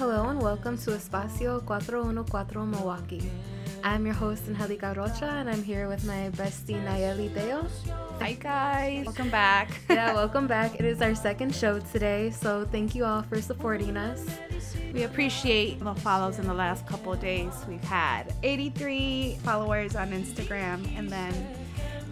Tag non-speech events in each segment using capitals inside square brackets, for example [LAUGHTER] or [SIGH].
Hello and welcome to Espacio 414 Milwaukee. I'm your host, Angelica Rocha, and I'm here with my bestie, Nayeli Deo. Hi, guys. Welcome back. [LAUGHS] yeah, welcome back. It is our second show today, so thank you all for supporting us. We appreciate the follows in the last couple of days. We've had 83 followers on Instagram and then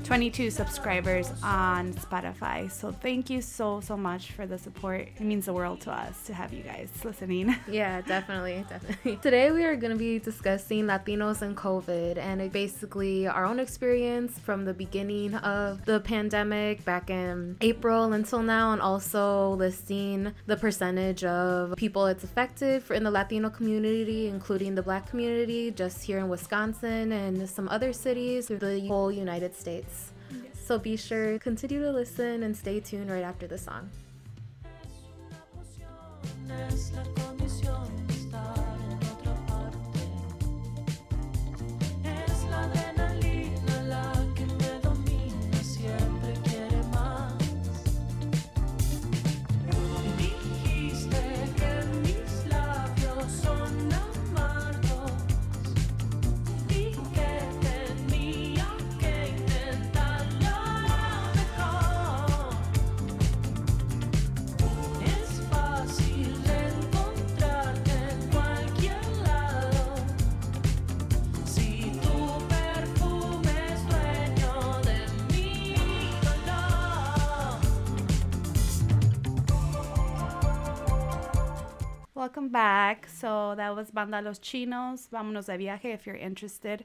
22 subscribers on Spotify. So thank you so so much for the support. It means the world to us to have you guys listening. [LAUGHS] Yeah, definitely, definitely. [LAUGHS] Today we are going to be discussing Latinos and COVID and basically our own experience from the beginning of the pandemic back in April until now and also listing the percentage of people it's affected for in the Latino community, including the black community just here in Wisconsin and some other cities through the whole United States. So be sure to continue to listen and stay tuned right after the song. Back. So that was Bandalos Chinos. Vámonos de viaje if you're interested.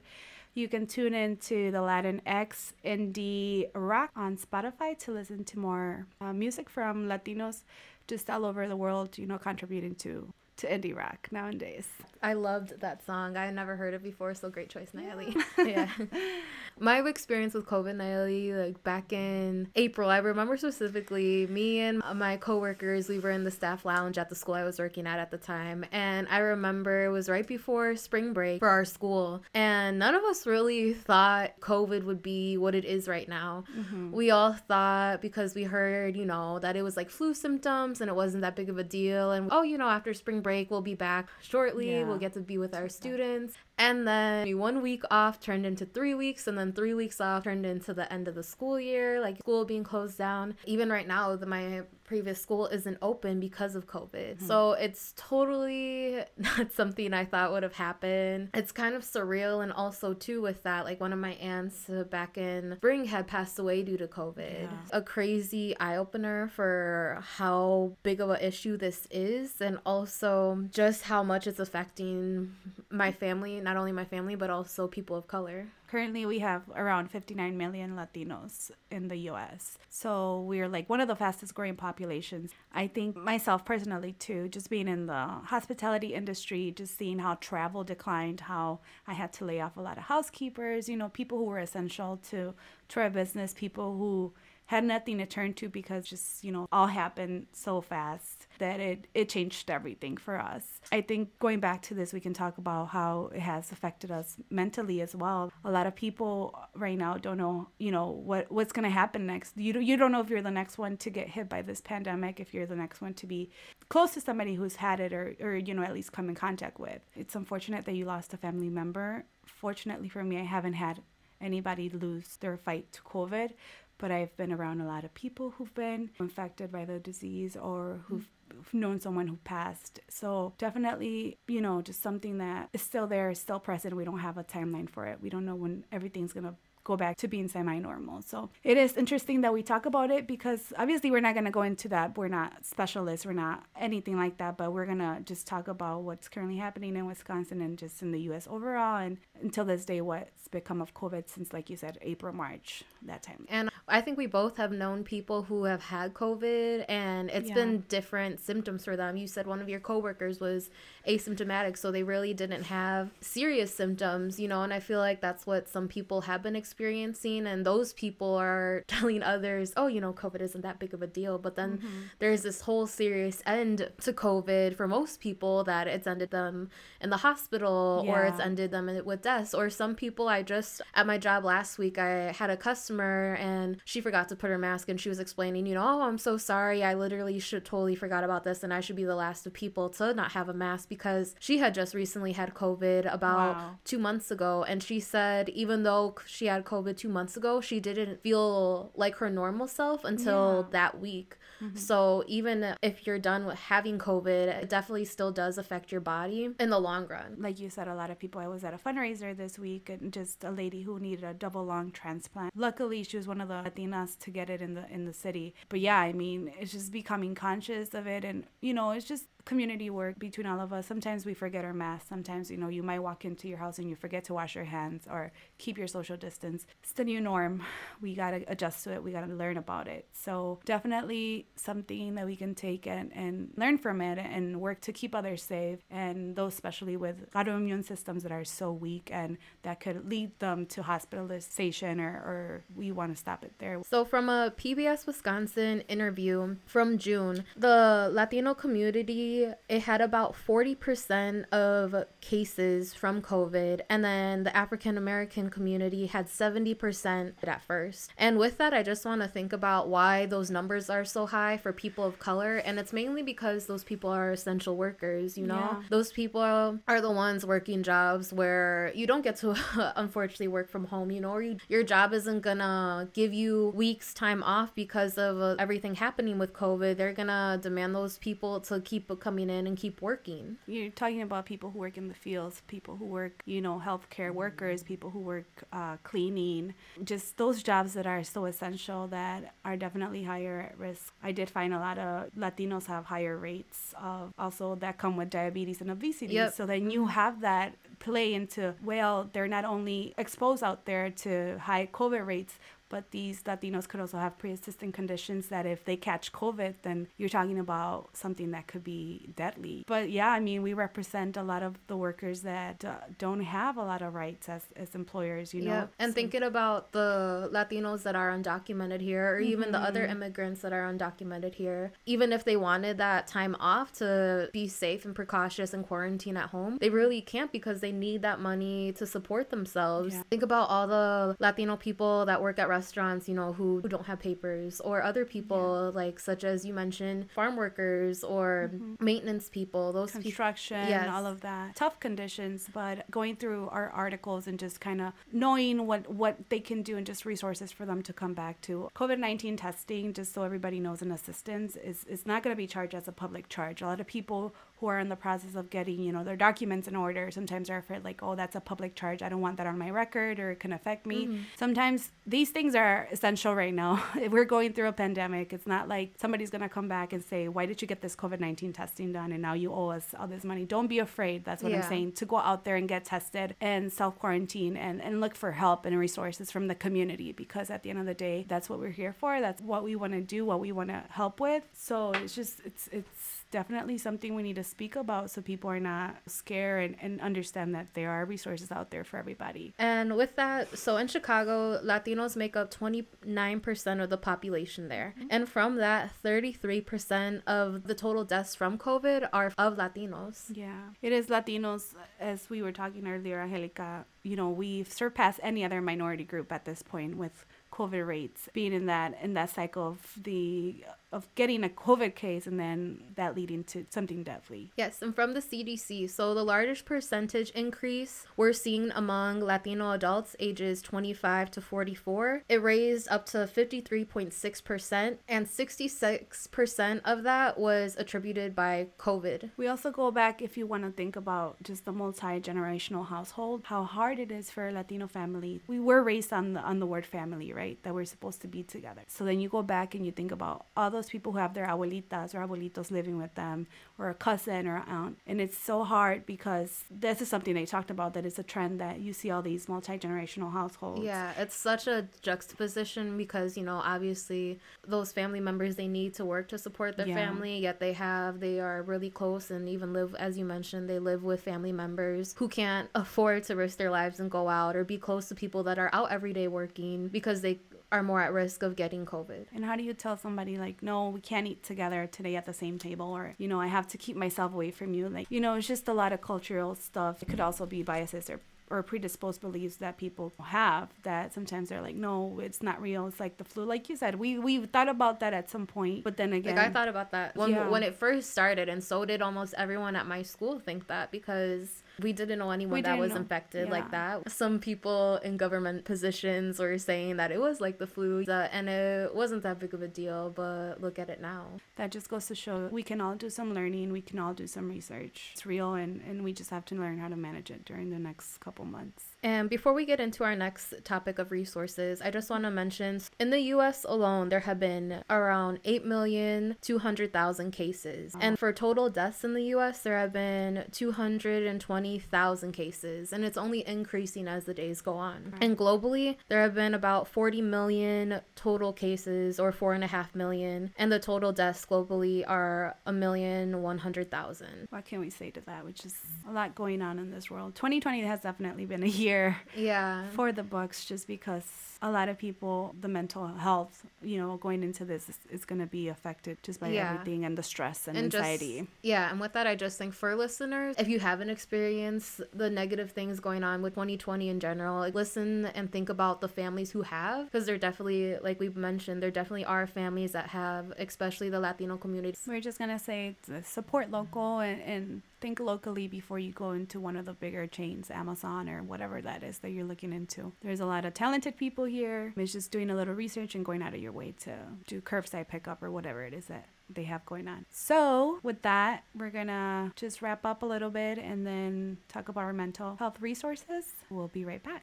You can tune in to the Latin X indie rock on Spotify to listen to more uh, music from Latinos just all over the world, you know, contributing to to indie rock nowadays. I loved that song. I had never heard it before, so great choice, Nayeli. [LAUGHS] Yeah. yeah. [LAUGHS] My experience with COVID, Nayeli, like back in April, I remember specifically me and my coworkers, we were in the staff lounge at the school I was working at at the time. And I remember it was right before spring break for our school. And none of us really thought COVID would be what it is right now. Mm-hmm. We all thought because we heard, you know, that it was like flu symptoms and it wasn't that big of a deal. And oh, you know, after spring break, we'll be back shortly. Yeah. We'll get to be with our students. And then one week off turned into three weeks, and then three weeks off turned into the end of the school year, like school being closed down. Even right now, the, my previous school isn't open because of COVID. Mm-hmm. So it's totally [LAUGHS] not something I thought would have happened. It's kind of surreal. And also, too, with that, like one of my aunts back in spring had passed away due to COVID. Yeah. A crazy eye opener for how big of an issue this is, and also just how much it's affecting my family, not only my family, but also people of color. Currently, we have around 59 million Latinos in the US. So we're like one of the fastest growing populations. I think myself personally, too, just being in the hospitality industry, just seeing how travel declined, how I had to lay off a lot of housekeepers, you know, people who were essential to, to our business, people who had nothing to turn to because just you know all happened so fast that it it changed everything for us. I think going back to this we can talk about how it has affected us mentally as well. A lot of people right now don't know you know what what's going to happen next. You don't, you don't know if you're the next one to get hit by this pandemic if you're the next one to be close to somebody who's had it or or you know at least come in contact with. It's unfortunate that you lost a family member. Fortunately for me i haven't had anybody lose their fight to covid but I've been around a lot of people who've been infected by the disease or who've known someone who passed. So definitely, you know, just something that is still there, is still present. We don't have a timeline for it. We don't know when everything's gonna go back to being semi-normal. So it is interesting that we talk about it because obviously we're not going to go into that. We're not specialists. We're not anything like that. But we're going to just talk about what's currently happening in Wisconsin and just in the U.S. overall, and until this day, what's become of COVID since, like you said, April, March, that time. And I think we both have known people who have had COVID, and it's yeah. been different symptoms for them. You said one of your coworkers was asymptomatic, so they really didn't have serious symptoms, you know. And I feel like that's what some people have been experiencing experiencing and those people are [LAUGHS] telling others oh you know covid isn't that big of a deal but then mm-hmm. there's this whole serious end to covid for most people that it's ended them in the hospital yeah. or it's ended them with deaths or some people i just at my job last week i had a customer and she forgot to put her mask and she was explaining, you know, oh, I'm so sorry. I literally should totally forgot about this and I should be the last of people to not have a mask because she had just recently had COVID about wow. two months ago. And she said, even though she had COVID two months ago, she didn't feel like her normal self until yeah. that week. Mm-hmm. So even if you're done with having COVID, it definitely still does affect your body in the long run. Like you said, a lot of people. I was at a fundraiser this week and just a lady who needed a double lung transplant. Luckily, she was one of the Latinas to get it in the in the city. But yeah, I mean, it's just becoming conscious of it, and you know, it's just community work between all of us. Sometimes we forget our masks. Sometimes, you know, you might walk into your house and you forget to wash your hands or keep your social distance. It's the new norm. We got to adjust to it. We got to learn about it. So, definitely something that we can take and, and learn from it and work to keep others safe. And those, especially with autoimmune systems that are so weak and that could lead them to hospitalization or, or we want to stop it there. So, from a PBS Wisconsin interview from June, the Latino community it had about 40% of cases from COVID, and then the African American community had 70% at first. And with that, I just want to think about why those numbers are so high for people of color, and it's mainly because those people are essential workers, you know? Yeah. Those people are the ones working jobs where you don't get to [LAUGHS] unfortunately work from home, you know, or you, your job isn't gonna give you weeks time off because of uh, everything happening with COVID. They're gonna demand those people to keep coming in and keep working. You're talking about people who work in the fields, people who work, you know, healthcare workers, people who work uh, cleaning, just those jobs that are so essential that are definitely higher at risk. I did find a lot of Latinos have higher rates of also that come with diabetes and obesity. Yep. So then you have that play into well they're not only exposed out there to high covid rates but these Latinos could also have pre-existing conditions that if they catch COVID, then you're talking about something that could be deadly. But yeah, I mean, we represent a lot of the workers that uh, don't have a lot of rights as, as employers, you know? Yeah, and so. thinking about the Latinos that are undocumented here, or mm-hmm. even the other mm-hmm. immigrants that are undocumented here, even if they wanted that time off to be safe and precautious and quarantine at home, they really can't because they need that money to support themselves. Yeah. Think about all the Latino people that work at restaurants you know, who, who don't have papers, or other people yeah. like such as you mentioned, farm workers or mm-hmm. maintenance people, those construction, pe- yes. all of that. Tough conditions, but going through our articles and just kind of knowing what what they can do and just resources for them to come back to. COVID nineteen testing, just so everybody knows, and assistance is is not going to be charged as a public charge. A lot of people who are in the process of getting, you know, their documents in order. Sometimes they are afraid like, oh, that's a public charge. I don't want that on my record or it can affect me. Mm-hmm. Sometimes these things are essential right now. [LAUGHS] if we're going through a pandemic, it's not like somebody's gonna come back and say, why did you get this COVID nineteen testing done and now you owe us all this money? Don't be afraid. That's what yeah. I'm saying. To go out there and get tested and self quarantine and, and look for help and resources from the community because at the end of the day, that's what we're here for. That's what we want to do, what we want to help with. So it's just it's it's definitely something we need to speak about so people are not scared and, and understand that there are resources out there for everybody. And with that, so in Chicago, Latinos make up 29% of the population there. Mm-hmm. And from that, 33% of the total deaths from COVID are of Latinos. Yeah. It is Latinos, as we were talking earlier, Angelica, you know, we've surpassed any other minority group at this point with COVID rates being in that in that cycle of the of getting a COVID case and then that leading to something deadly. Yes, and from the CDC, so the largest percentage increase we're seeing among Latino adults ages 25 to 44. It raised up to 53.6%, and 66% of that was attributed by COVID. We also go back if you want to think about just the multi generational household, how hard it is for a Latino family. We were raised on the on the word family, right? That we're supposed to be together. So then you go back and you think about all those those people who have their abuelitas or abuelitos living with them, or a cousin or aunt. And it's so hard because this is something they talked about that it's a trend that you see all these multi generational households. Yeah, it's such a juxtaposition because, you know, obviously those family members they need to work to support their yeah. family, yet they have, they are really close and even live, as you mentioned, they live with family members who can't afford to risk their lives and go out or be close to people that are out every day working because they are more at risk of getting COVID. And how do you tell somebody like, no, we can't eat together today at the same table, or you know, I have to keep myself away from you? Like, you know, it's just a lot of cultural stuff. It could also be biases or or predisposed beliefs that people have that sometimes they're like, no, it's not real. It's like the flu. Like you said, we we thought about that at some point, but then again, like I thought about that when yeah. when it first started, and so did almost everyone at my school think that because we didn't know anyone we that was know. infected yeah. like that. Some people in government positions were saying that it was like the flu, uh, and it wasn't that big of a deal. But look at it now. That just goes to show we can all do some learning, we can all do some research. It's real, and and we just have to learn how to manage it during the next couple months. And before we get into our next topic of resources, I just want to mention in the US alone, there have been around 8,200,000 cases. And for total deaths in the US, there have been 220,000 cases. And it's only increasing as the days go on. And globally, there have been about 40 million total cases, or 4.5 million. And the total deaths globally are a million one hundred thousand. What can we say to that? Which is a lot going on in this world. 2020 has definitely been a year yeah. for the books just because a lot of people the mental health you know going into this is, is going to be affected just by yeah. everything and the stress and, and anxiety. Just, yeah and with that i just think for listeners if you haven't experienced the negative things going on with 2020 in general like listen and think about the families who have because there definitely like we've mentioned there definitely are families that have especially the latino community we're just going to say support local and, and think locally before you go into one of the bigger chains, Amazon or whatever that is that you're looking into. There's a lot of talented people here. It's just doing a little research and going out of your way to do curbside pickup or whatever it is that they have going on. So, with that, we're gonna just wrap up a little bit and then talk about our mental health resources. We'll be right back.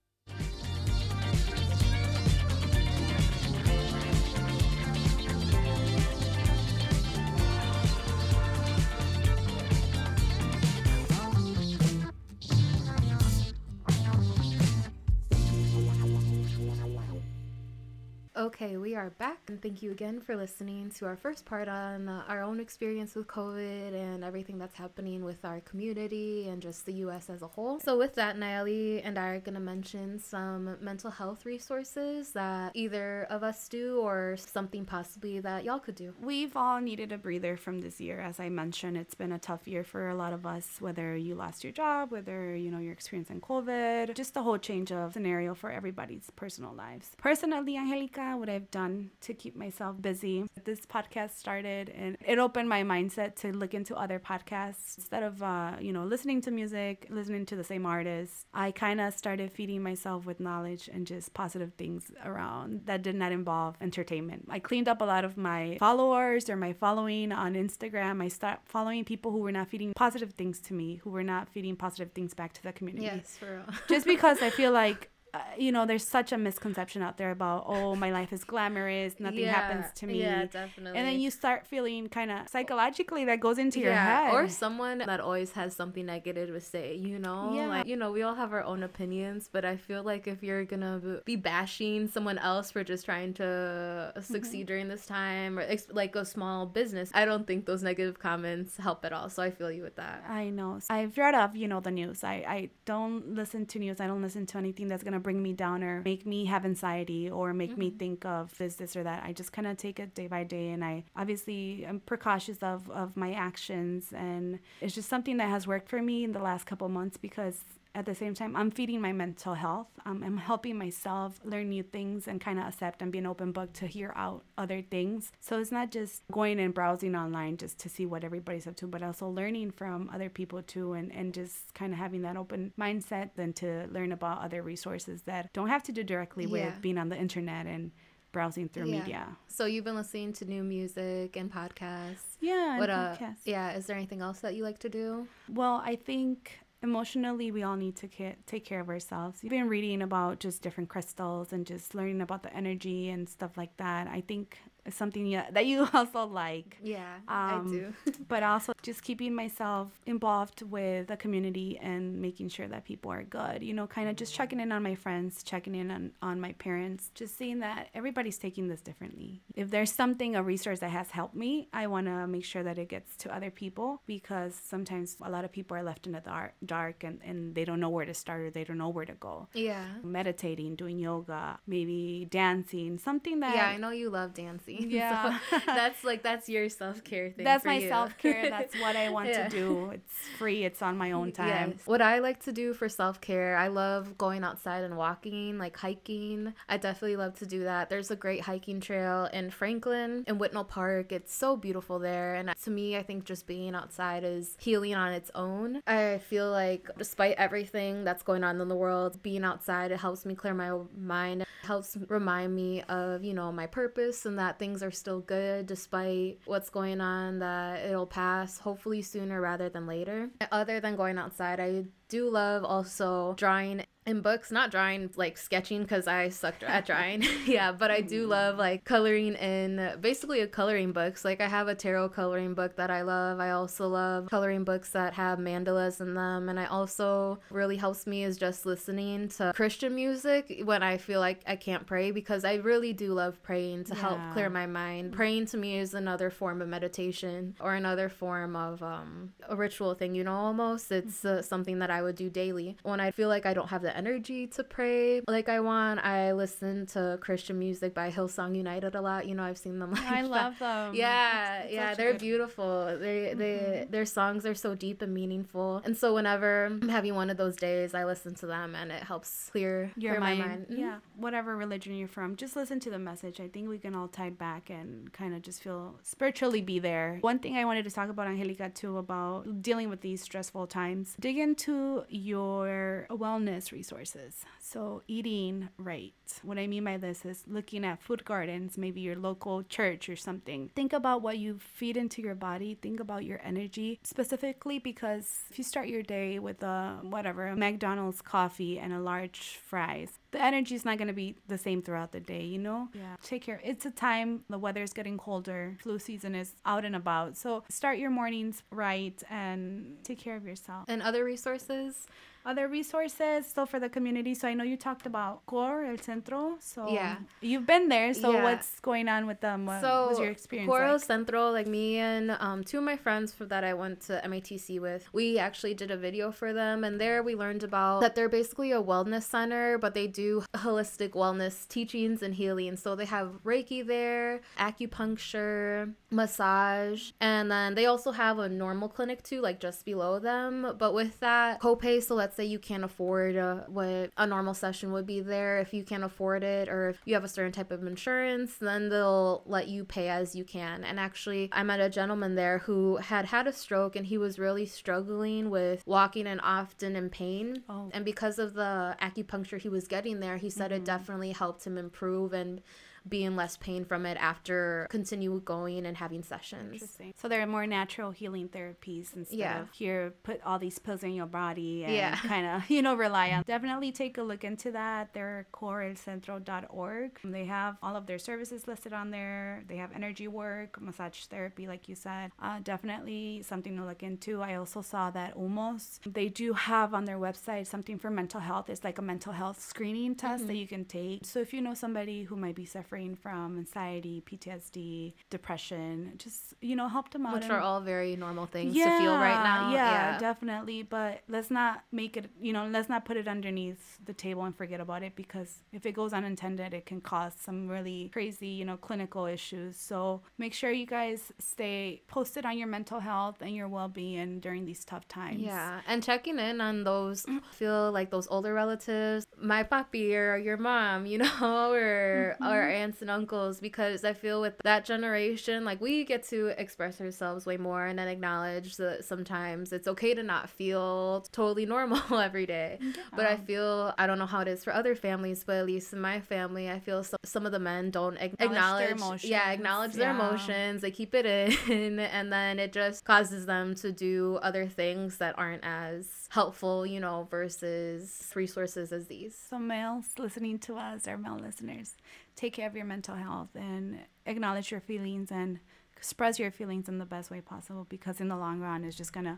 Okay, we are back, and thank you again for listening to our first part on uh, our own experience with COVID and everything that's happening with our community and just the US as a whole. So, with that, Nayeli and I are going to mention some mental health resources that either of us do or something possibly that y'all could do. We've all needed a breather from this year. As I mentioned, it's been a tough year for a lot of us, whether you lost your job, whether you know you're experiencing COVID, just the whole change of scenario for everybody's personal lives. Personally, Angelica, what I've done to keep myself busy. This podcast started and it opened my mindset to look into other podcasts instead of, uh, you know, listening to music, listening to the same artists. I kind of started feeding myself with knowledge and just positive things around that did not involve entertainment. I cleaned up a lot of my followers or my following on Instagram. I stopped following people who were not feeding positive things to me, who were not feeding positive things back to the community. Yes, for real. just [LAUGHS] because I feel like uh, you know, there's such a misconception out there about, oh, my life is glamorous, nothing yeah, happens to me. Yeah, definitely. And then you start feeling kind of psychologically that goes into yeah, your head. Or someone that always has something negative to say, you know? Yeah. Like, you know, we all have our own opinions, but I feel like if you're gonna be bashing someone else for just trying to succeed mm-hmm. during this time or like a small business, I don't think those negative comments help at all. So I feel you with that. I know. I've read up, you know, the news. I, I don't listen to news. I don't listen to anything that's gonna bring me down or make me have anxiety or make mm-hmm. me think of this, this, or that. I just kind of take it day by day. And I obviously am precautious of, of my actions. And it's just something that has worked for me in the last couple months because at the same time, I'm feeding my mental health. Um, I'm helping myself learn new things and kind of accept and be an open book to hear out other things. So it's not just going and browsing online just to see what everybody's up to, but also learning from other people too and, and just kind of having that open mindset then to learn about other resources that don't have to do directly yeah. with being on the internet and browsing through yeah. media. So you've been listening to new music and podcasts. Yeah, what uh, podcasts. Yeah, is there anything else that you like to do? Well, I think emotionally we all need to ca- take care of ourselves. You've been reading about just different crystals and just learning about the energy and stuff like that. I think something that you [LAUGHS] also like. Yeah, um, I do. [LAUGHS] but also just keeping myself involved with the community and making sure that people are good. You know, kind of just checking in on my friends, checking in on, on my parents, just seeing that everybody's taking this differently. If there's something, a resource that has helped me, I want to make sure that it gets to other people because sometimes a lot of people are left in the dark, dark and, and they don't know where to start or they don't know where to go. Yeah. Meditating, doing yoga, maybe dancing, something that. Yeah, I know you love dancing [LAUGHS] Yeah. So [LAUGHS] that's like that's your self care thing. That's my self care. That's what I [LAUGHS] want Yeah. to do. It's free. It's on my own time. Yes. What I like to do for self care, I love going outside and walking, like hiking. I definitely love to do that. There's a great hiking trail in Franklin in Whitnall Park. It's so beautiful there. And to me, I think just being outside is healing on its own. I feel like despite everything that's going on in the world, being outside, it helps me clear my mind. It helps remind me of, you know, my purpose and that things are still good despite what's going on, that it'll pass hopefully sooner rather than later. Other than going outside, I do love also drawing in books not drawing like sketching because i sucked at drawing. [LAUGHS] Yeah but i do love like coloring in basically a coloring books. Like i have a tarot coloring book that i love. I also love coloring books that have mandalas in them. And i also really helps me is just listening to christian music when i feel like i can't pray because i really do love praying to help clear my mind. Praying to me is another form of meditation or another form of um, a ritual thing you know almost. It's uh, something that i would do daily. When i feel like i don't have the energy to pray like i want i listen to christian music by hillsong united a lot you know i've seen them like [LAUGHS] I love them. Yeah, It's- it's yeah, they're good- beautiful. They they their songs are so deep and meaningful. And so whenever I'm having one of those days, I listen to them and it helps clear your clear mind, my mind. Mhm. yeah whatever religion you're from just listen to the message i think we can all tie back and kind of just feel spiritually be there one thing i wanted to talk about angelica too about dealing with these stressful times dig into your wellness resources. So eating right. What i mean by this is looking at food gardens maybe your local church or something. Think about what you feed into your body. Think about your energy specifically because if you start your day with a whatever a mcdonald's coffee and a large fries the energy is not going to be the same throughout the day you know? Yeah. Take care. It's a time the weather is getting colder flu season is out and about. So start your mornings right and take care of yourself. And other resources, other resources still for the community so i know you talked about core el centro so Yeah. you've been there so Yeah. what's going on with them what so was your experience Coro like? Centro, like me and um, two of my friends for, that I went to MATC with, we actually did a video for them, and there we learned about that they're basically a wellness center, but they do holistic wellness teachings and healing. So they have Reiki there, acupuncture, massage, and then they also have a normal clinic too, like just below them. But with that copay, so let's say you can't afford uh, what a normal session would be there, if you can't afford it, or if you have a certain type of insurance, then they'll let you pay as you can. And actually, I met a gentleman there who had had a stroke and he was really struggling with walking and often in pain. Oh. And because of the acupuncture he was getting there, he said it definitely helped him improve and be in less pain from it after continue going and having sessions. Interesting. So there are more natural healing therapies instead Yeah. of here put all these pills in your body and Yeah. [LAUGHS] kind of [LAUGHS] you know rely on. Definitely take a look into that. They're coreelcentro.org. They have all of their services listed on there. They have energy work, massage therapy, like you said. Uh, definitely something to look into. I also saw that Umos they do have on their website something for mental health. It's like a mental health screening test that you can take. So if you know somebody who might be suffering from anxiety, PTSD, depression, just you know help them out. Which and- are all very normal things to feel right now. yeah, definitely. But let's not make it, you know, let's not put it underneath the table and forget about it because if it goes unintended, it can cause some really crazy, you know, clinical issues. So make sure you guys stay posted on your mental health and your well being during these tough times. Yeah, and checking in on those [CLEARS THROAT] feel like those older relatives, my papi or your mom, you know, [LAUGHS] or our mm-hmm. Aunts and uncles, because I feel with that generation, like we get to express ourselves way more and then acknowledge that sometimes it's okay to not feel totally normal [LAUGHS] every day. But I feel I don't know how it is for other families, but at least in my family, I feel some, some of the men don't Acknowledge their acknowledge, yeah, acknowledge their yeah. emotions. They keep it in, [LAUGHS] and then it just causes them to do other things that aren't as helpful, you know, versus resources as these. So, males listening to us, our male listeners, take care of your mental health and acknowledge your feelings and express your feelings in the best way possible because, in the long run, it's just going to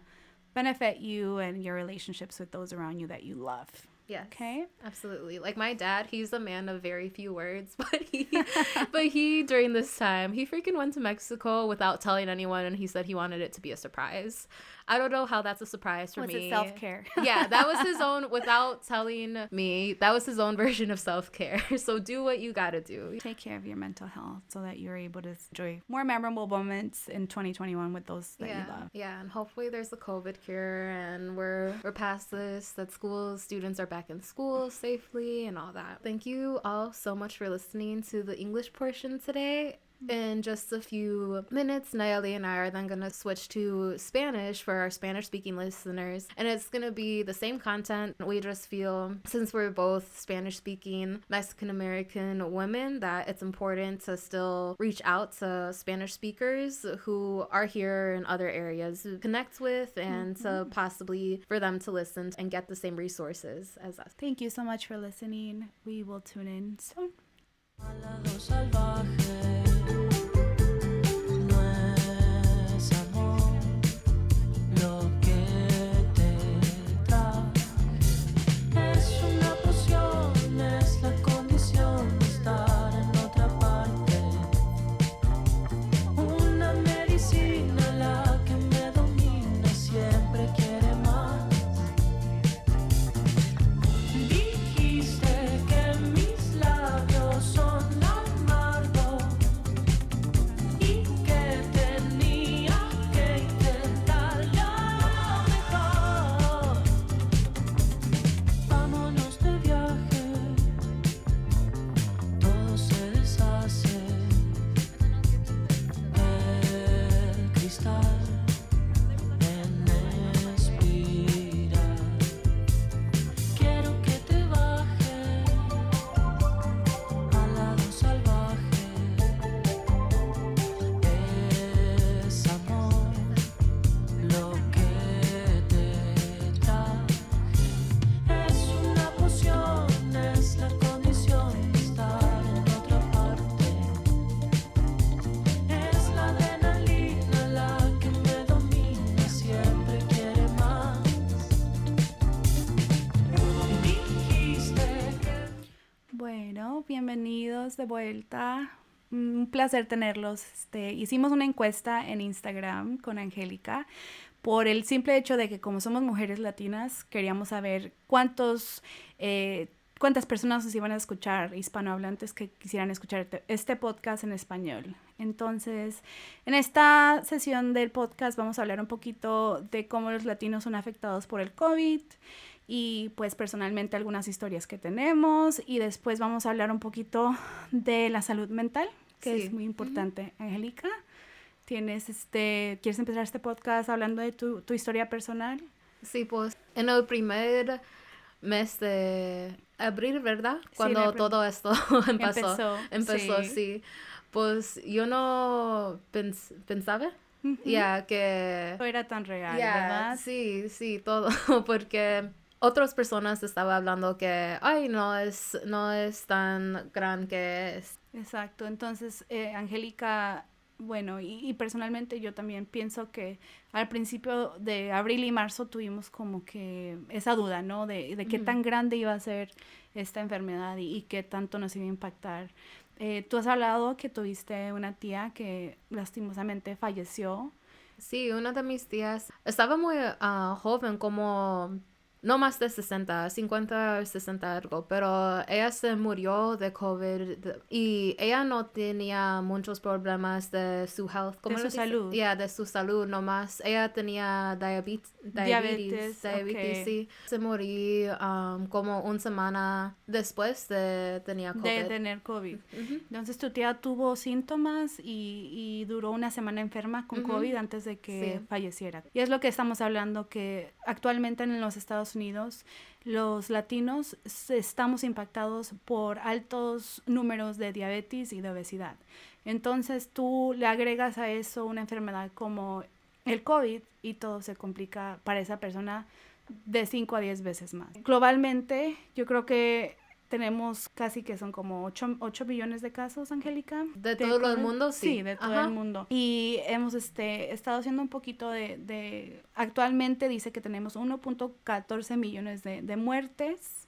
benefit you and your relationships with those around you that you love. Yes. Okay. Absolutely. Like my dad, he's a man of very few words, [LAUGHS] but he but he during this time, he freaking went to Mexico without telling anyone and he said he wanted it to be a surprise. I don't know how that's a surprise for Was me. it self care? [LAUGHS] yeah, that was his own without telling me. That was his own [LAUGHS] version of self care. [LAUGHS] So do what you gotta do. Take care of your mental health so that you're able to enjoy more memorable moments in 2021 with those that yeah, you love. yeah, and hopefully there's a COVID cure, and we're we're past this. That school students are back in school safely and all that. Thank you all so much for listening to the English portion today. Mm-hmm. In just a few minutes, Nayeli and I are then going to switch to Spanish for our Spanish speaking listeners. And it's going to be the same content. We just feel, since we're both Spanish speaking Mexican American women, that it's important to still reach out to Spanish speakers who are here in other areas, to connect with, and to mm-hmm. possibly for them to listen and get the same resources as us. Thank you so much for listening. We will tune in soon. Bienvenidos de vuelta. Un placer tenerlos. Este, hicimos una encuesta en Instagram con Angélica por el simple hecho de que como somos mujeres latinas, queríamos saber cuántos, eh, cuántas personas nos iban a escuchar hispanohablantes que quisieran escuchar te- este podcast en español. Entonces, en esta sesión del podcast vamos a hablar un poquito de cómo los latinos son afectados por el COVID y pues personalmente algunas historias que tenemos y después vamos a hablar un poquito de la salud mental, que Sí. es muy importante. Angélica, tienes este, ¿quieres empezar este podcast hablando de tu, tu historia personal? Sí, pues en el primer mes de abril, ¿verdad? Cuando todo esto [LAUGHS] empezó. Empezó, Empezó, sí. sí. Pues yo no pens- pensaba ya que... No era tan real, Ya, ¿verdad? Sí, sí, todo, [LAUGHS] porque otras personas estaban hablando que, ay, no es, no es tan gran que es. Exacto, entonces eh, Angélica, bueno, y, y personalmente yo también pienso que al principio de abril y marzo tuvimos como que esa duda, ¿no? De, de qué tan grande iba a ser esta enfermedad y, y qué tanto nos iba a impactar. Eh, tú has hablado que tuviste una tía que lastimosamente falleció. Sí, una de mis tías estaba muy ah, joven, como no más de 60, 50, 60 algo, pero ella se murió de COVID y ella no tenía muchos problemas de su health, ¿cómo De su dice? salud. Yeah, de su salud nomás. Ella tenía diabetes, Diabetes, diabetes, diabetes, ok. sí. Se murió um, como una semana después de tenía COVID. de tener COVID. Entonces tu tía tuvo síntomas y, y duró una semana enferma con. COVID antes de que Sí. falleciera. Y es lo que estamos hablando, que actualmente en los Estados Unidos los latinos estamos impactados por altos números de diabetes y de obesidad. Entonces tú le agregas a eso una enfermedad como el COVID y todo se complica para esa persona de 5 a 10 veces más. Globalmente, yo creo que tenemos casi que son como 8, billones de casos, Angélica. ¿De todo el mundo? Sí. de todo Ajá. el mundo. Y hemos este, estado haciendo un poquito de, de- Actualmente dice que tenemos 1.14 millones de, de muertes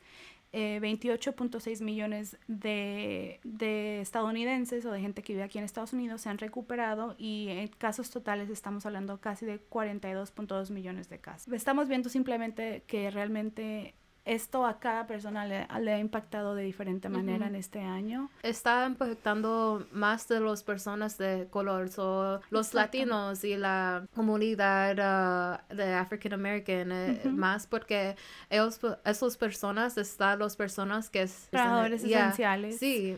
eh, 28.6 millones de, de estadounidenses o de gente que vive aquí en Estados Unidos se han recuperado y en casos totales estamos hablando casi de 42.2 millones de casos. Estamos viendo simplemente que realmente esto a cada persona le, le ha impactado de diferente manera en este año. Está impactando más de las personas de color, so, los Exacto. latinos y la comunidad ah, de African American, eh, más porque ellos, esas personas están las personas que es Trabajadores Yeah. esenciales. Sí.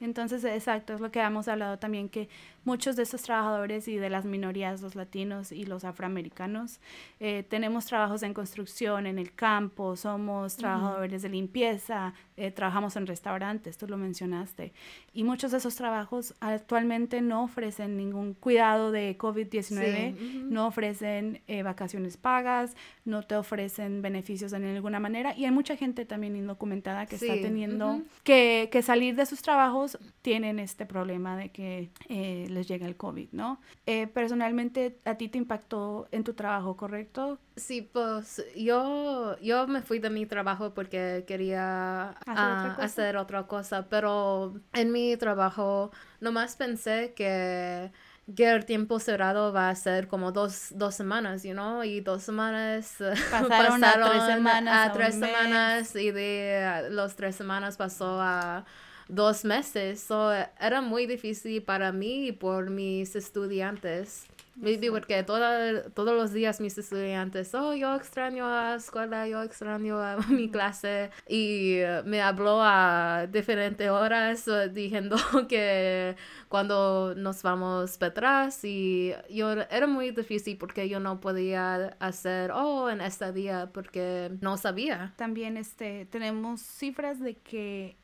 Entonces, exacto, es lo que hemos hablado también, que muchos de estos trabajadores y de las minorías, los latinos y los afroamericanos, eh, tenemos trabajos en construcción, en el campo, somos trabajadores de limpieza, eh, trabajamos en restaurantes, tú lo mencionaste. Y muchos de esos trabajos actualmente no ofrecen ningún cuidado de COVID-19, Sí, ujú. no ofrecen eh, vacaciones pagas, no te ofrecen beneficios de ninguna manera. Y hay mucha gente también indocumentada que está teniendo que, que salir de sus trabajos tienen este problema de que eh, les llega el COVID, ¿no? Eh, personalmente, a ti te impactó en tu trabajo, ¿correcto? Sí, pues yo, yo me fui de mi trabajo porque quería ¿Hacer ah, otra cosa? hacer otra cosa, pero en mi trabajo nomás pensé que, que el tiempo cerrado va a ser como dos, dos semanas, you know, y dos semanas [LAUGHS] Pasaron a tres semanas, a a tres y de ah, los tres semanas pasó a dos meses, so era muy difícil para mí y por mis estudiantes. Maybe porque toda- todos los días mis estudiantes, oh, yo extraño a la escuela, yo extraño a [LAUGHS] mi clase. Y eh, me habló a diferentes horas eh, diciendo [LAUGHS] que cuando nos vamos para atrás y yo era muy difícil porque yo no podía hacer, oh, en este día porque no sabía. También este, tenemos cifras de que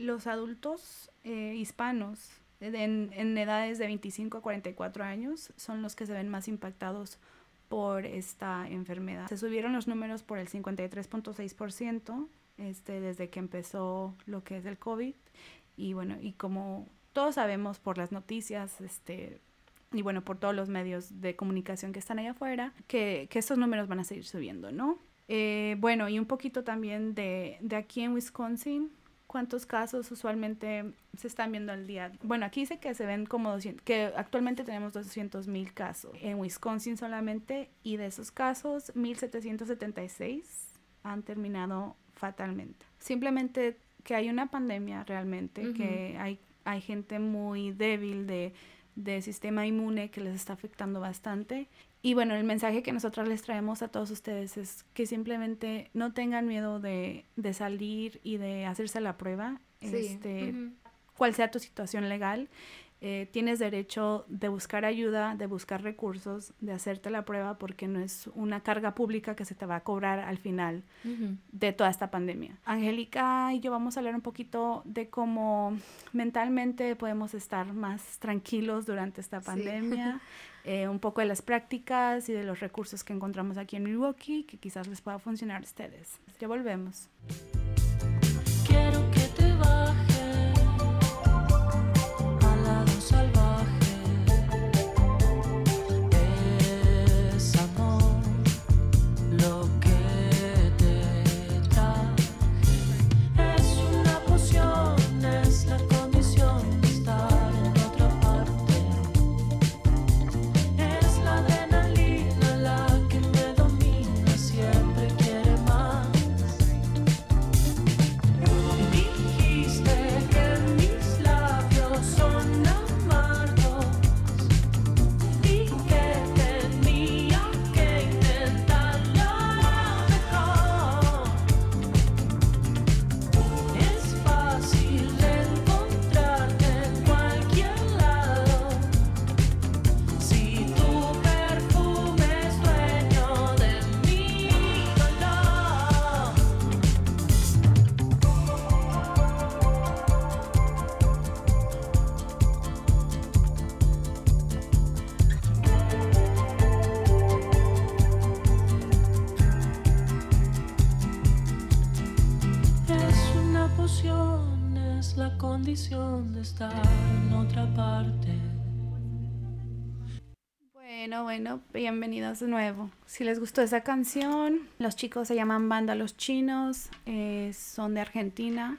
los adultos eh, hispanos en, en edades de 25 a 44 años son los que se ven más impactados por esta enfermedad. Se subieron los números por el 53.6% este, desde que empezó lo que es el COVID. Y bueno, y como todos sabemos por las noticias, este, y bueno, por todos los medios de comunicación que están allá afuera, que, que estos números van a seguir subiendo, ¿no? Eh, bueno, y un poquito también de, de aquí en Wisconsin, ¿cuántos casos usualmente se están viendo al día? Bueno, aquí dice que se ven como 200, que actualmente tenemos 200 mil casos en Wisconsin solamente, y de esos casos, 1776 han terminado fatalmente. Simplemente que hay una pandemia realmente, que hay, hay gente muy débil de, de sistema inmune que les está afectando bastante. Y bueno, el mensaje que nosotros les traemos a todos ustedes es que simplemente no tengan miedo de, de salir y de hacerse la prueba, Sí. este, cual sea tu situación legal. eh, tienes derecho de buscar ayuda, de buscar recursos, de hacerte la prueba porque no es una carga pública que se te va a cobrar al final de toda esta pandemia. Angélica y yo vamos a hablar un poquito de cómo mentalmente podemos estar más tranquilos durante esta Sí. [LAUGHS] eh, un poco de las prácticas y de los recursos que encontramos aquí en Milwaukee que quizás les pueda funcionar a ustedes. Ya volvemos. Bueno, bueno, bienvenidos de nuevo. Si les gustó esa canción, los chicos se llaman Banda Los Chinos, eh, son de Argentina.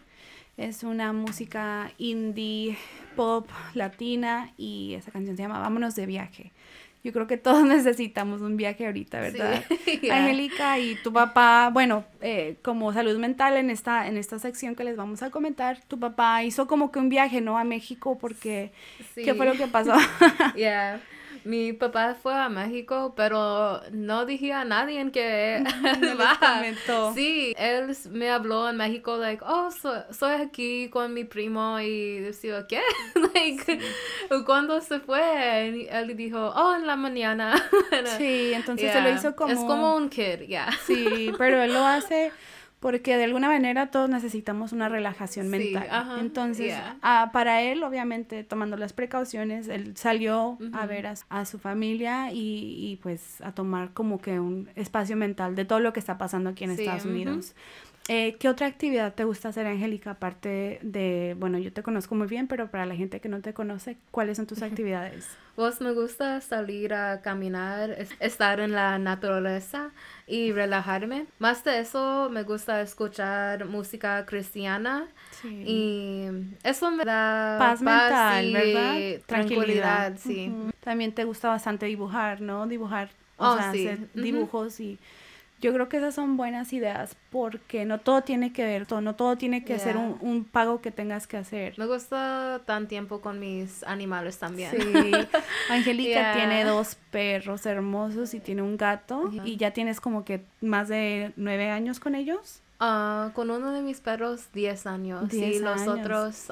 Es una música indie, pop, latina y esa canción se llama Vámonos de viaje. Yo creo que todos [LAUGHS] necesitamos un viaje ahorita, ¿verdad? [LAUGHS] Sí, yeah. Angélica y tu papá, bueno, eh, como salud mental en esta, en esta sección que les vamos a comentar, tu papá hizo como que un viaje, ¿no? A México porque, ¿qué fue lo que pasó? [LAUGHS] Yeah. Mi papá fue a México, pero no dije a nadie que [LAUGHS] No va. comentó. Sí, él me habló en México, like, oh, so- soy aquí con mi primo y decía, ¿qué? [LAUGHS] like, ¿cuándo se fue? Y él dijo, oh, en la mañana. [LAUGHS] Sí, entonces se lo Yeah. hizo como... Es como un kid, yeah. Sí, pero él lo hace porque de alguna manera todos necesitamos una relajación Sí, mental. ajá, Entonces, yeah. ah, para él, obviamente, tomando las precauciones, él salió a ver a, su- a su familia y, y, pues a tomar como que un espacio mental de todo lo que está pasando aquí en Sí, Estados ujú. Unidos. Eh, ¿Qué otra actividad te gusta hacer, Angélica? Aparte de, bueno, yo te conozco muy bien, pero para la gente que no te conoce, ¿cuáles son tus actividades? Pues me gusta salir a caminar, es- estar en la naturaleza y relajarme. Más de eso, me gusta escuchar música cristiana Sí. y eso me da paz mental, y ¿verdad? tranquilidad, sí. También te gusta bastante dibujar, ¿no? Dibujar, o Oh, sea, sí. hacer dibujos y yo creo que esas son buenas ideas porque no todo tiene que ver, todo, no todo tiene que ser un, un pago que tengas que hacer. Me gusta tan tiempo con mis animales también. Sí, [LAUGHS] Angélica Yeah. tiene dos perros hermosos y tiene un gato y ya tienes como que más de nueve años con ellos. Ah, con uno de mis perros, 10 años. Diez y los otros,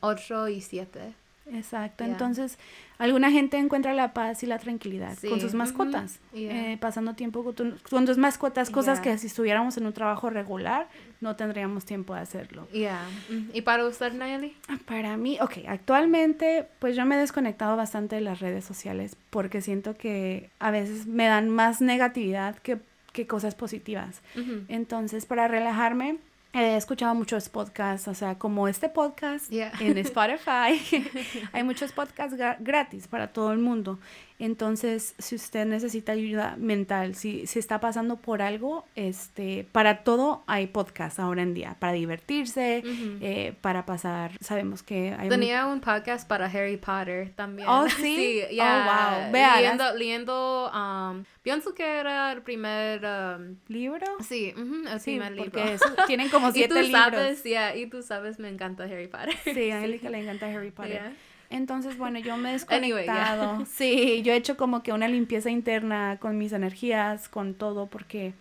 8 y 7. Exacto, Yeah. entonces alguna gente encuentra la paz y la tranquilidad con sus mascotas, yeah. eh, pasando tiempo con, con tus mascotas, cosas Yeah. que si estuviéramos en un trabajo regular no tendríamos tiempo de hacerlo. Yeah. Mm, ¿Y para usted, Nayeli? Para mí, ok, actualmente pues yo me he desconectado bastante de las redes sociales porque siento que a veces me dan más negatividad que, que cosas positivas. Entonces, para relajarme, he escuchado muchos podcasts, o sea, como este podcast Yeah. en Spotify. [LAUGHS] Hay muchos podcasts gra- gratis para todo el mundo. Entonces, si usted necesita ayuda mental, si, si está pasando por algo, este, para todo hay podcasts ahora en día, para divertirse, Ujú. eh, para pasar, sabemos que hay un- Tenía un podcast para Harry Potter también. Oh, [LAUGHS] ¿sí? Oh, yeah. wow. Vea, Leyendo, leyendo um, pienso que era el primer, um, libro. sí, ujú, el Sí, primer libro. eso- tienen como [LAUGHS] y siete tú libros. sabes, yeah, y tú sabes, me encanta Harry Potter. Sí, a [LAUGHS] Angélica le encanta Harry Potter. Yeah. Entonces, bueno, yo me he Anyway, yeah. desconectado. Sí, yo he hecho como que una limpieza interna con mis energías, con todo, porque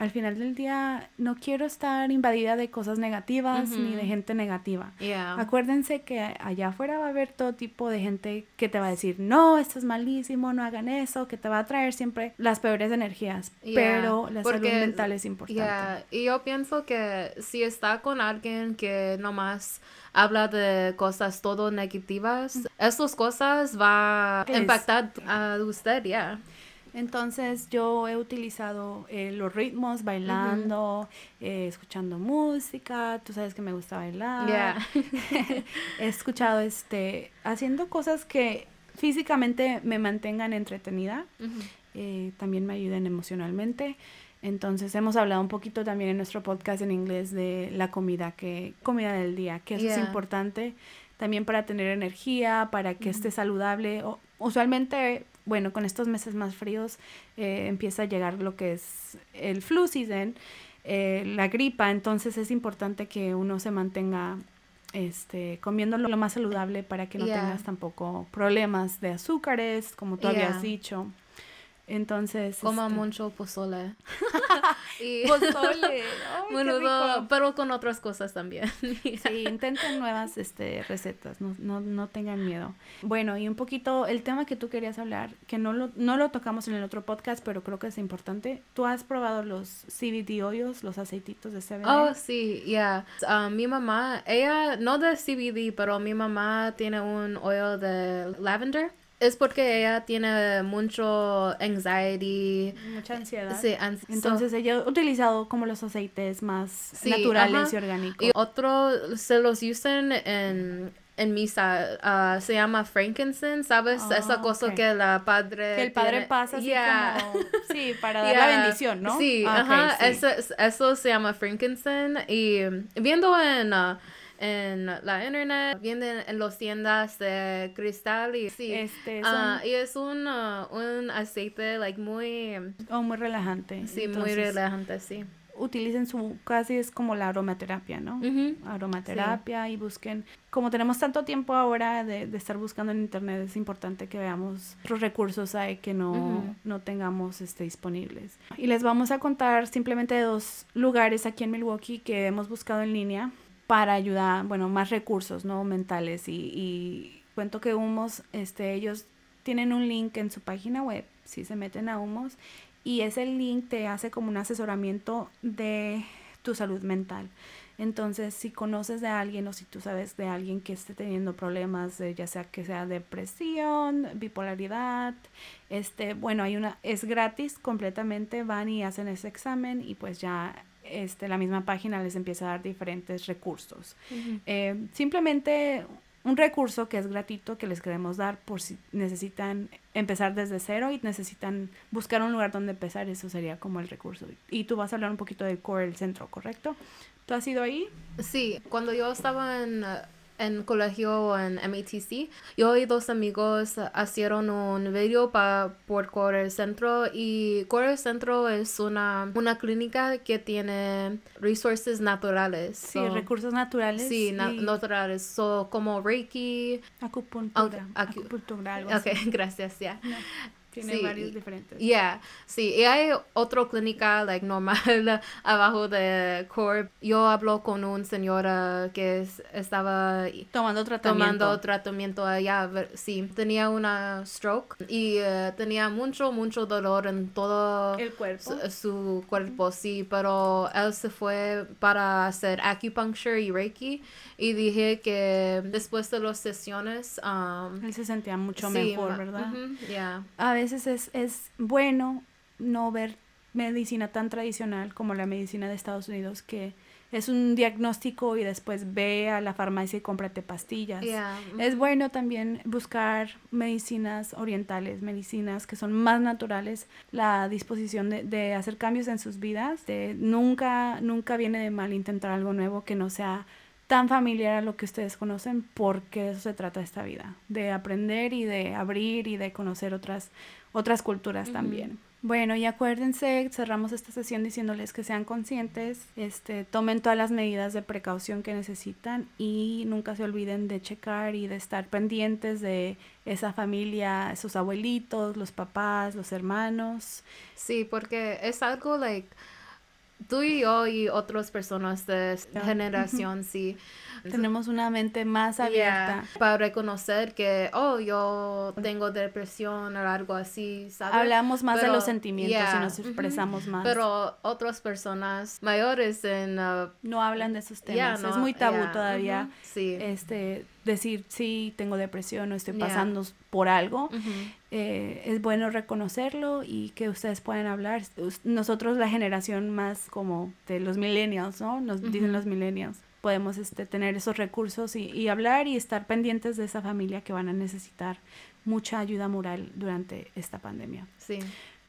al final del día no quiero estar invadida de cosas negativas ni de gente negativa. Yeah. Acuérdense que allá afuera va a haber todo tipo de gente que te va a decir, no, esto es malísimo, no hagan eso, que te va a traer siempre las peores energías. Yeah, Pero la salud mental es importante. Yeah, Y yo pienso que si está con alguien que nomás habla de cosas todo negativas, esas cosas va a Es- impactar a usted, ya. Entonces yo he utilizado eh, los ritmos bailando, eh, escuchando música, tú sabes que me gusta bailar. Yeah. [LAUGHS] he escuchado este haciendo cosas que físicamente me mantengan entretenida, eh, también me ayuden emocionalmente. Entonces hemos hablado un poquito también en nuestro podcast en inglés de la comida que comida del día, que eso es Yeah. importante también para tener energía, para que esté saludable. O- usualmente, bueno, con estos meses más fríos eh, empieza a llegar lo que es el flu season, eh, la gripa, entonces es importante que uno se mantenga este, comiendo lo más saludable para que no Yeah. tengas tampoco problemas de azúcares, como tú Yeah. habías dicho. Entonces, Coma este, mucho pozole. [LAUGHS] y pozole. [LAUGHS] Ay, menudo, pero con otras cosas también. [LAUGHS] Sí, intenten nuevas este, recetas, no, no, no tengan miedo. Bueno, y un poquito el tema que tú querías hablar, que no lo, no lo tocamos en el otro podcast, pero creo que es importante. ¿Tú has probado los CBD oils, los aceititos de CBD? Oh, sí, ya. Ah, mi mamá, ella, no de CBD, pero mi mamá tiene un oil de lavender. Es porque ella tiene mucho anxiety. Mucha ansiedad. Sí, ans- Entonces ella ha utilizado como los aceites más Sí, naturales ajá. y orgánicos. Y otros se los usan en, en misa ah, se llama frankincense, ¿sabes? Ah, Esa cosa que la padre Que el padre tiene- pasa así Yeah. como... [LAUGHS] Sí, para dar Yeah. la bendición, ¿no? Sí, Ah, ajá, sí. Eso, eso se llama frankincense y viendo en, en la internet, viendo en, las tiendas de cristal y sí, Este, ah, son- y es un, ah, un aceite like muy, Oh, muy relajante. sí, muy Entonces, relajante, sí. Utilicen su, casi es como la aromaterapia, ¿no? Ujú. aromaterapia y busquen, como tenemos tanto tiempo ahora de, de estar buscando en internet, es importante que veamos otros recursos hay que no, Ujú. no tengamos este, disponibles. Y les vamos a contar simplemente de dos lugares aquí en Milwaukee que hemos buscado en línea para ayudar, bueno, más recursos, ¿no? Mentales y, y cuento que Humos, este, ellos tienen un link en su página web, si se meten a Humos, y ese link te hace como un asesoramiento de tu salud mental. Entonces, si conoces de alguien o si tú sabes de alguien que esté teniendo problemas, de ya sea que sea depresión, bipolaridad, este, bueno, hay una, es gratis completamente, van y hacen ese examen y pues ya este, la misma página les empieza a dar diferentes recursos. Eh, simplemente un recurso que es gratuito que les queremos dar por si necesitan empezar desde cero y necesitan buscar un lugar donde empezar, eso sería como el recurso. Y tú vas a hablar un poquito del core, el centro, ¿correcto? ¿Tú has ido ahí? Sí, cuando yo estaba en, uh, en colegio en MATC, yo y dos amigos hicieron un video pa, por Core Centro y Core Centro es una, una clínica que tiene resources naturales. Sí, so- recursos naturales. Sí, na- naturales, so, como Reiki. acupuntura. Acu- acu- acupuntura, algo Ok, así. [LAUGHS] gracias, ya. Tiene sí, varios diferentes. Yeah, sí, y hay otra clínica like normal [LAUGHS] abajo de Core. Yo hablo con una señora que es- estaba Tomando tratamiento. tomando tratamiento allá, ver- sí, tenía una stroke y eh, tenía mucho, mucho dolor en todo el cuerpo. su, su cuerpo, sí, pero él se fue para hacer acupuncture y reiki y dije que después de las sesiones, um, Él se sentía mucho sí, mejor, ¿verdad? ujú, yeah. A veces es, es bueno no ver medicina tan tradicional como la medicina de Estados Unidos, que es un diagnóstico y después ve a la farmacia y cómprate pastillas. Yeah, Es bueno también buscar medicinas orientales, medicinas que son más naturales, la disposición de, de hacer cambios en sus vidas. de nunca, nunca viene de mal intentar algo nuevo que no sea tan familiar a lo que ustedes conocen, porque de eso se trata esta vida, de aprender y de abrir y de conocer otras, otras culturas también. Bueno, y acuérdense, cerramos esta sesión diciéndoles que sean conscientes, este, tomen todas las medidas de precaución que necesitan y nunca se olviden de checar y de estar pendientes de esa familia, sus abuelitos, los papás, los hermanos. Sí, porque es algo like tú y yo y otras personas de generación, sí. Tenemos una mente más Yeah, abierta. para reconocer que, oh, yo tengo depresión o algo así, ¿sabes? Hablamos más de los sentimientos yeah, y nos expresamos más. Pero otras personas mayores en... uh, no hablan de esos temas. no, es muy tabú todavía. Sí. Este, decir sí tengo depresión o estoy Yeah. pasando por algo. Eh, es bueno reconocerlo y que ustedes puedan hablar. Nosotros, la generación más como de los millennials, ¿no? Nos dicen los millennials. Podemos este, tener esos recursos y, y hablar y estar pendientes de esa familia que van a necesitar mucha ayuda moral durante esta pandemia. Sí.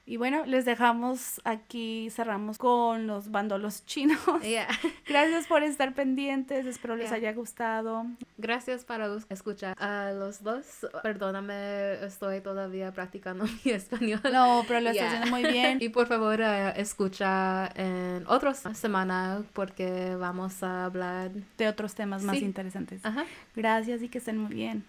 Y bueno, les dejamos aquí, cerramos con los bandolos chinos. [LAUGHS] Yeah. [LAUGHS] Gracias por estar pendientes, espero les Yeah. haya gustado. Gracias para escuchar a los dos. Perdóname, estoy todavía practicando [LAUGHS] mi español. No, pero lo Yeah. haciendo muy bien. Y por favor, eh, escucha en otra semana porque vamos a hablar. De otros temas más Sí. interesantes. Ajá. Gracias y que estén muy bien.